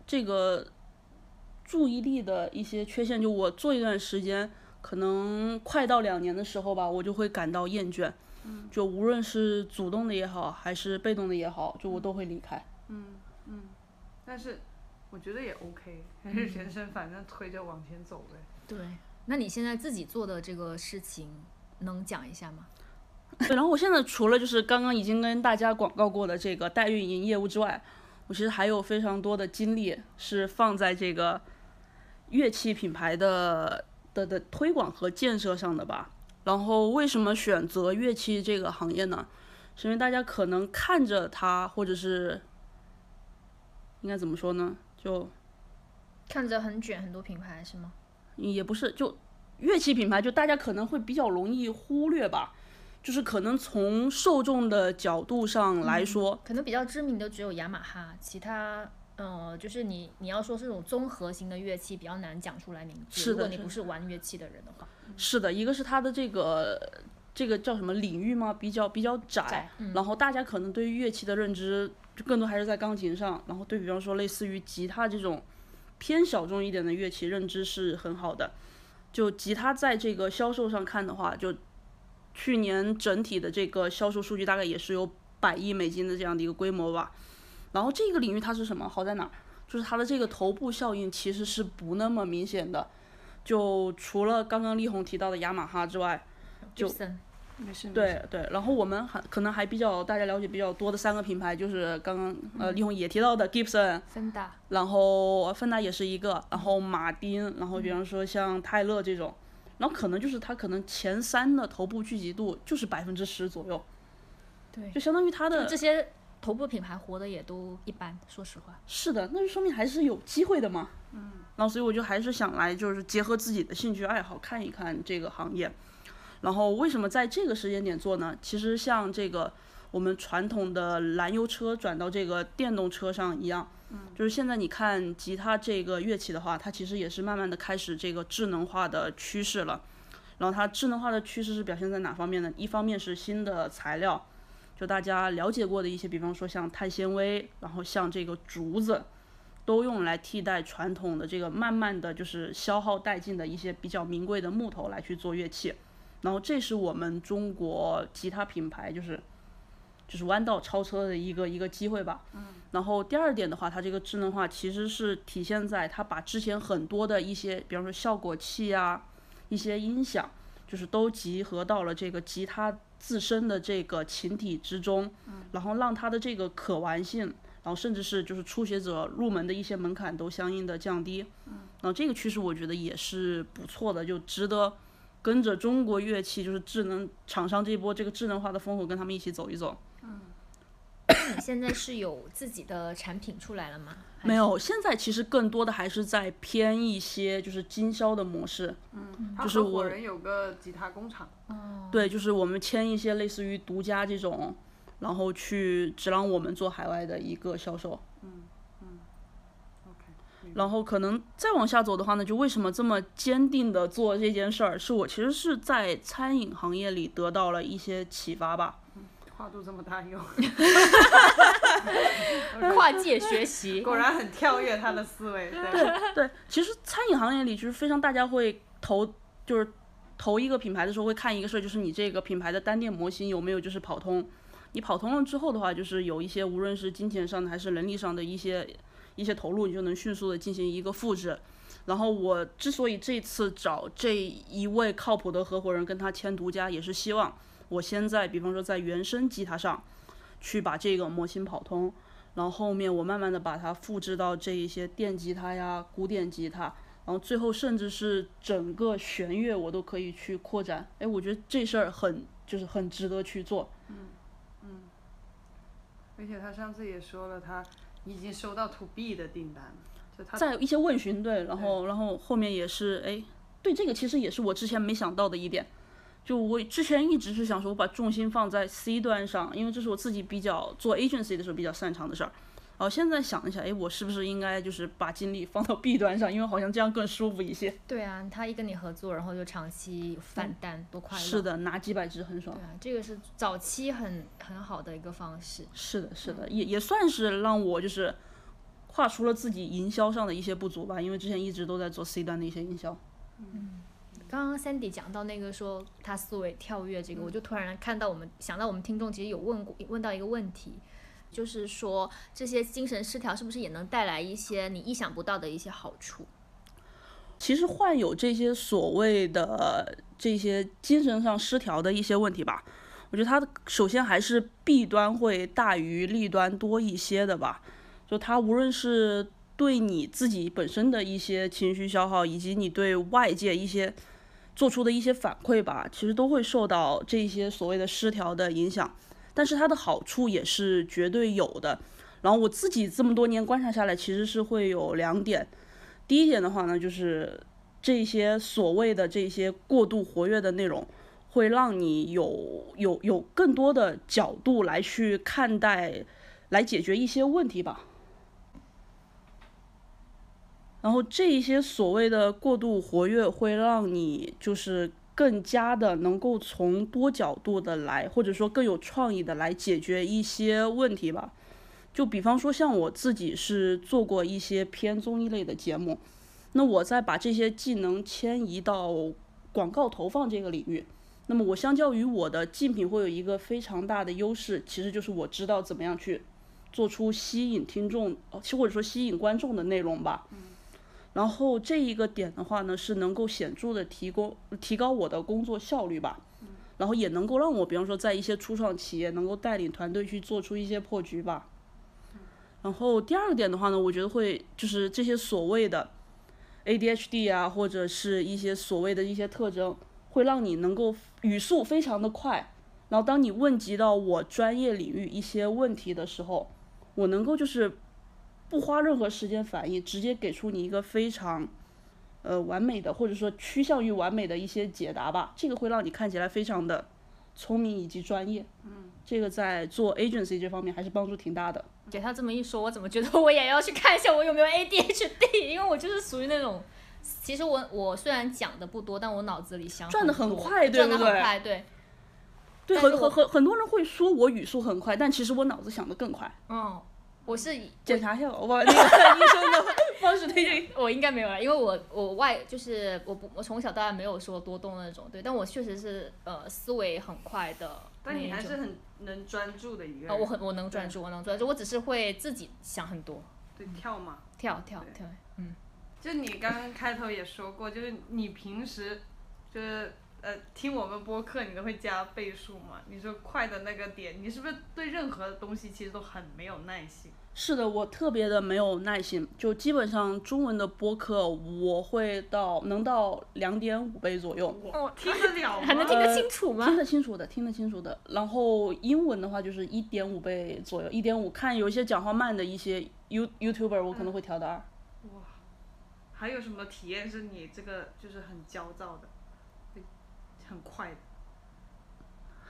这个注意力的一些缺陷。就我做一段时间，可能快到两年的时候吧，我就会感到厌倦。就无论是主动的也好，还是被动的也好，就我都会离开。嗯嗯但是我觉得也 OK，人生反正推着往前走呗。对，那你现在自己做的这个事情能讲一下吗？对，然后我现在除了就是刚刚已经跟大家广告过的这个代运营业务之外，我其实还有非常多的精力是放在这个乐器品牌的的的推广和建设上的吧。然后为什么选择乐器这个行业呢？是因为大家可能看着它，或者是应该怎么说呢？就看着很卷，很多品牌是吗？也不是，就乐器品牌，就大家可能会比较容易忽略吧。就是可能从受众的角度上来说，可能比较知名的只有雅马哈，其他呃，就是你你要说是这种综合型的乐器，比较难讲出来名字。是的如果你不是玩乐器的人的话，是的，一个是它的这个这个叫什么领域吗？比较比较窄，窄嗯然后大家可能对于乐器的认知就更多还是在钢琴上，然后对比方说类似于吉他这种偏小众一点的乐器认知是很好的。就吉他在这个销售上看的话，就去年整体的这个销售数据大概也是有百亿美金的这样的一个规模吧。然后这个领域它是什么好在哪儿？就是它的这个头部效应其实是不那么明显的。就除了刚刚力宏提到的雅马哈之外，就没事。对对，然后我们还可能还比较大家了解比较多的三个品牌，就是刚刚呃丽红也提到的 Gibson，芬达，然后芬达也是一个，然后马丁，然后比方说像泰勒这种，然后可能就是它可能前三的头部聚集度就是百分之十左右，对，就相当于它的这些头部品牌活的也都一般，说实话。是的，那就说明还是有机会的嘛。嗯。然后所以我就还是想来就是结合自己的兴趣爱好看一看这个行业。然后为什么在这个时间点做呢？其实像这个我们传统的燃油车转到这个电动车上一样，就是现在你看吉他这个乐器的话，它其实也是慢慢的开始这个智能化的趋势了。然后它智能化的趋势是表现在哪方面呢？一方面是新的材料，就大家了解过的一些，比方说像碳纤维，然后像这个竹子，都用来替代传统的这个慢慢的就是消耗殆尽的一些比较名贵的木头来去做乐器。然后这是我们中国吉他品牌就是就是弯道超车的一个一个机会吧。嗯。然后第二点的话，它这个智能化其实是体现在它把之前很多的一些，比方说效果器啊、一些音响，就是都集合到了这个吉他自身的这个琴体之中。嗯。然后让它的这个可玩性，然后甚至是就是初学者入门的一些门槛都相应的降低。嗯。然后这个趋势我觉得也是不错的，就值得。跟着中国乐器就是智能厂商这一波这个智能化的风口，跟他们一起走一走。嗯，你现在是有自己的产品出来了吗？没有，现在其实更多的还是在偏一些就是经销的模式。嗯，就是我人有个吉他工厂。哦。对，就是我们签一些类似于独家这种，然后去只让我们做海外的一个销售。然后可能再往下走的话呢，就为什么这么坚定的做这件事儿？是我其实是在餐饮行业里得到了一些启发吧。跨度这么大又，跨界学习，果然很跳跃他的思维。对对，其实餐饮行业里就是非常大家会投，就是投一个品牌的时候会看一个事儿，就是你这个品牌的单店模型有没有就是跑通。你跑通了之后的话，就是有一些无论是金钱上的还是能力上的一些。一些投入，你就能迅速的进行一个复制。然后我之所以这次找这一位靠谱的合伙人跟他签独家，也是希望我先在，比方说在原生吉他上，去把这个模型跑通，然后后面我慢慢的把它复制到这一些电吉他呀、古典吉他，然后最后甚至是整个弦乐我都可以去扩展。哎，我觉得这事儿很就是很值得去做。嗯嗯。而且他上次也说了他。已经收到 to B 的订单了，就他在一些问询对，然后然后后面也是哎，对这个其实也是我之前没想到的一点，就我之前一直是想说我把重心放在 C 端上，因为这是我自己比较做 agency 的时候比较擅长的事儿。哦，现在想一下，哎，我是不是应该就是把精力放到 B 端上，因为好像这样更舒服一些。对啊，他一跟你合作，然后就长期返单，多快乐。是的，拿几百只很爽。对啊，这个是早期很很好的一个方式。是的，是的，也也算是让我就是跨出了自己营销上的一些不足吧，因为之前一直都在做 C 端的一些营销。嗯，刚刚 Sandy 讲到那个说他思维跳跃这个，我就突然看到我们想到我们听众其实有问过问到一个问题。就是说，这些精神失调是不是也能带来一些你意想不到的一些好处？其实患有这些所谓的这些精神上失调的一些问题吧，我觉得它首先还是弊端会大于利端多一些的吧。就它无论是对你自己本身的一些情绪消耗，以及你对外界一些做出的一些反馈吧，其实都会受到这些所谓的失调的影响。但是它的好处也是绝对有的，然后我自己这么多年观察下来，其实是会有两点。第一点的话呢，就是这些所谓的这些过度活跃的内容，会让你有有有更多的角度来去看待，来解决一些问题吧。然后这一些所谓的过度活跃，会让你就是。更加的能够从多角度的来，或者说更有创意的来解决一些问题吧。就比方说像我自己是做过一些偏综艺类的节目，那我再把这些技能迁移到广告投放这个领域，那么我相较于我的竞品会有一个非常大的优势，其实就是我知道怎么样去做出吸引听众，或者说吸引观众的内容吧。然后这一个点的话呢，是能够显著的提供提高我的工作效率吧。然后也能够让我，比方说在一些初创企业，能够带领团队去做出一些破局吧。然后第二个点的话呢，我觉得会就是这些所谓的 ADHD 啊，或者是一些所谓的一些特征，会让你能够语速非常的快。然后当你问及到我专业领域一些问题的时候，我能够就是不花任何时间反应，直接给出你一个非常呃完美的，或者说趋向于完美的一些解答吧。这个会让你看起来非常的聪明以及专业。嗯，这个在做 agency 这方面还是帮助挺大的。给他这么一说，我怎么觉得我也要去看一下我有没有 ADHD？因为我就是属于那种，其实我我虽然讲的不多，但我脑子里想转的很很快对转得不对很快，对，对，但是我很很很很多人会说我语速很快，但其实我脑子想的更快。嗯，我是以检查一下我把那个 医生的方式推荐。我应该没有了，因为我我外就是我不我从小到大没有说多动那种，对，但我确实是呃思维很快的但你。还是很能专注的一个人。呃，我很我能专注，我能专注，我只是会自己想很多，对跳嘛。跳跳跳，嗯，就你刚刚开头也说过，就是你平时就是呃听我们播客，你都会加倍数吗？你说快的那个点，你是不是对任何东西其实都很没有耐心？是的，我特别的没有耐心，就基本上中文的播客我会到能到两点五倍左右，我听得了吗？还能听得清楚吗？听得清楚的，听得清楚的。然后英文的话就是一点五倍左右，一点五。看有一些讲话慢的一些 You YouTuber，我可能会调到二。哇，还有什么体验是你这个就是很焦躁的，会很快的？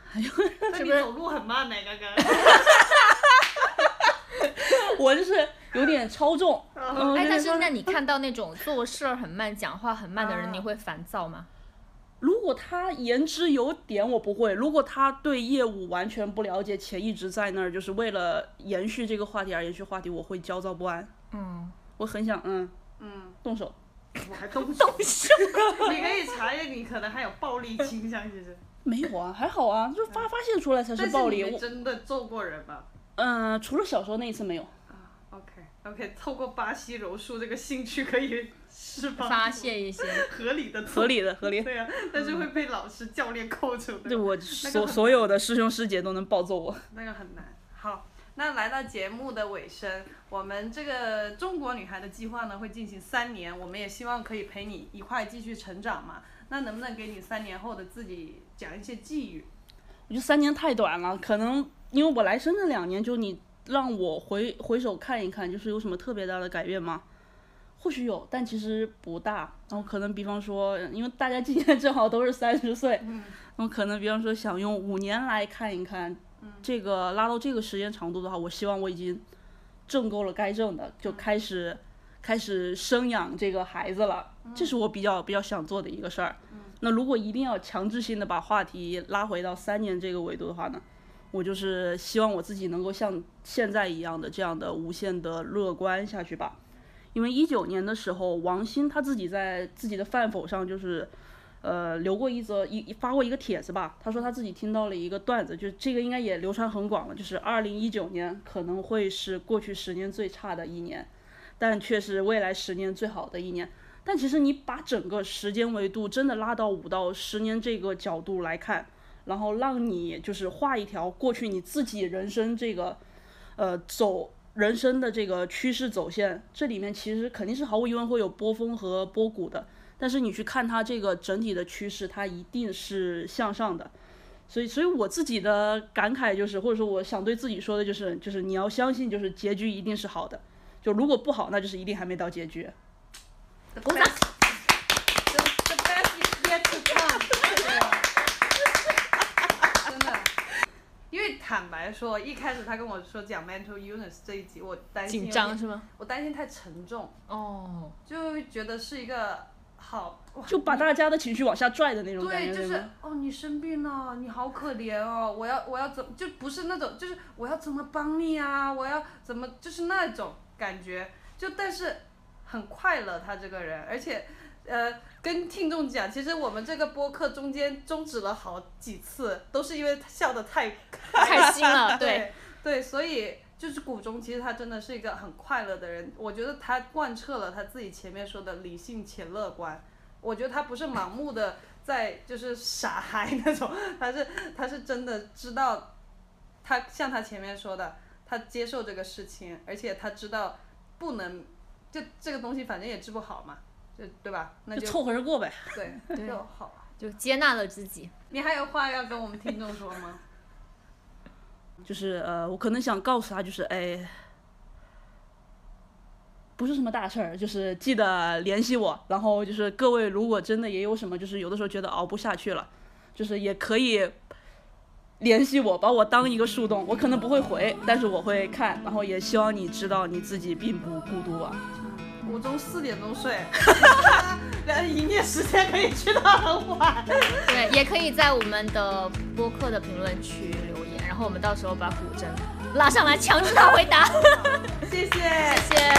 还有，但你走路很慢呢，刚刚。我就是有点超重。嗯哎，但是那你看到那种做事儿很慢、讲话很慢的人，啊你会烦躁吗？如果他言之有点，我不会；如果他对业务完全不了解，且一直在那儿，就是为了延续这个话题而延续话题，我会焦躁不安。嗯，我很想嗯嗯，动手。我还动手。你可以查一下，你可能还有暴力倾向，其实。没有啊，还好啊，就发发现出来才是暴力。我真的揍过人吗？嗯、除了小时候那一次没有。啊，OK OK，透过巴西柔术这个兴趣可以释放发泄一些。合理的合理的合理。对啊，但是会被老师教练扣住的，就我那所个所有的师兄师姐都能暴揍我。那个很难。好，那来到节目的尾声，我们这个中国女孩的计划呢会进行三年，我们也希望可以陪你一块继续成长嘛。那能不能给你三年后的自己讲一些寄语？我觉得三年太短了，可能因为我来深圳两年，就你让我回回首看一看，就是有什么特别大的改变吗？或许有，但其实不大。然后可能比方说，因为大家今年正好都是三十岁，嗯然后可能比方说想用五年来看一看，这个拉到这个时间长度的话，我希望我已经挣够了该挣的，就开始开始生养这个孩子了，这是我比较比较想做的一个事儿。那如果一定要强制性的把话题拉回到三年这个维度的话呢，我就是希望我自己能够像现在一样的这样的无限的乐观下去吧。因为一九年的时候，王鑫他自己在自己的饭否上就是，呃，留过一则一发过一个帖子吧，他说他自己听到了一个段子，就是这个应该也流传很广了，就是二零一九年可能会是过去十年最差的一年，但却是未来十年最好的一年。但其实你把整个时间维度真的拉到五到十年这个角度来看，然后让你就是画一条过去你自己人生这个，呃，走人生的这个趋势走线，这里面其实肯定是毫无疑问会有波峰和波谷的。但是你去看它这个整体的趋势，它一定是向上的。所以，所以我自己的感慨就是，或者说我想对自己说的就是，就是你要相信，就是结局一定是好的。就如果不好，那就是一定还没到结局。鼓掌。真的，因为坦白说，一开始他跟我说讲 mental illness 这一集，我担心紧张是吗？我担心太沉重，哦，就觉得是一个好，就把大家的情绪往下拽的那种感觉对，就是？哦，你生病了，你好可怜哦，我要我要怎么就不是那种，就是我要怎么帮你啊，我要怎么就是那种感觉，就但是很快乐他这个人，而且呃跟听众讲，其实我们这个播客中间终止了好几次，都是因为他笑的太开心了，对对，所以就是谷中，其实他真的是一个很快乐的人。我觉得他贯彻了他自己前面说的理性且乐观。我觉得他不是盲目的在就是傻嗨那种，他是他是真的知道，他像他前面说的，他接受这个事情，而且他知道不能就这个东西反正也治不好嘛，就对吧？那就就凑合着过呗。对对就好。就接纳了自己。你还有话要跟我们听众说吗？就是呃，我可能想告诉他，就是哎，不是什么大事儿，就是记得联系我。然后就是各位，如果真的也有什么，就是有的时候觉得熬不下去了，就是也可以联系我，把我当一个树洞。我可能不会回，但是我会看。然后也希望你知道你自己并不孤独啊。五中四点钟睡，然后营业时间可以去到很晚。对，也可以在我们的播客的评论区留言，然后我们到时候把古筝拉上来，强制他回答。谢谢。谢谢。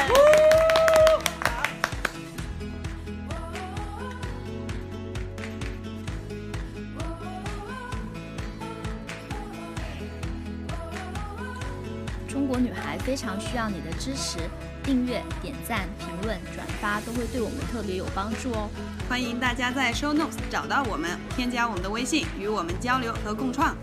中国女孩非常需要你的支持，订阅、点赞、评论、转发都会对我们特别有帮助哦。欢迎大家在 Show Notes 找到我们，添加我们的微信，与我们交流和共创。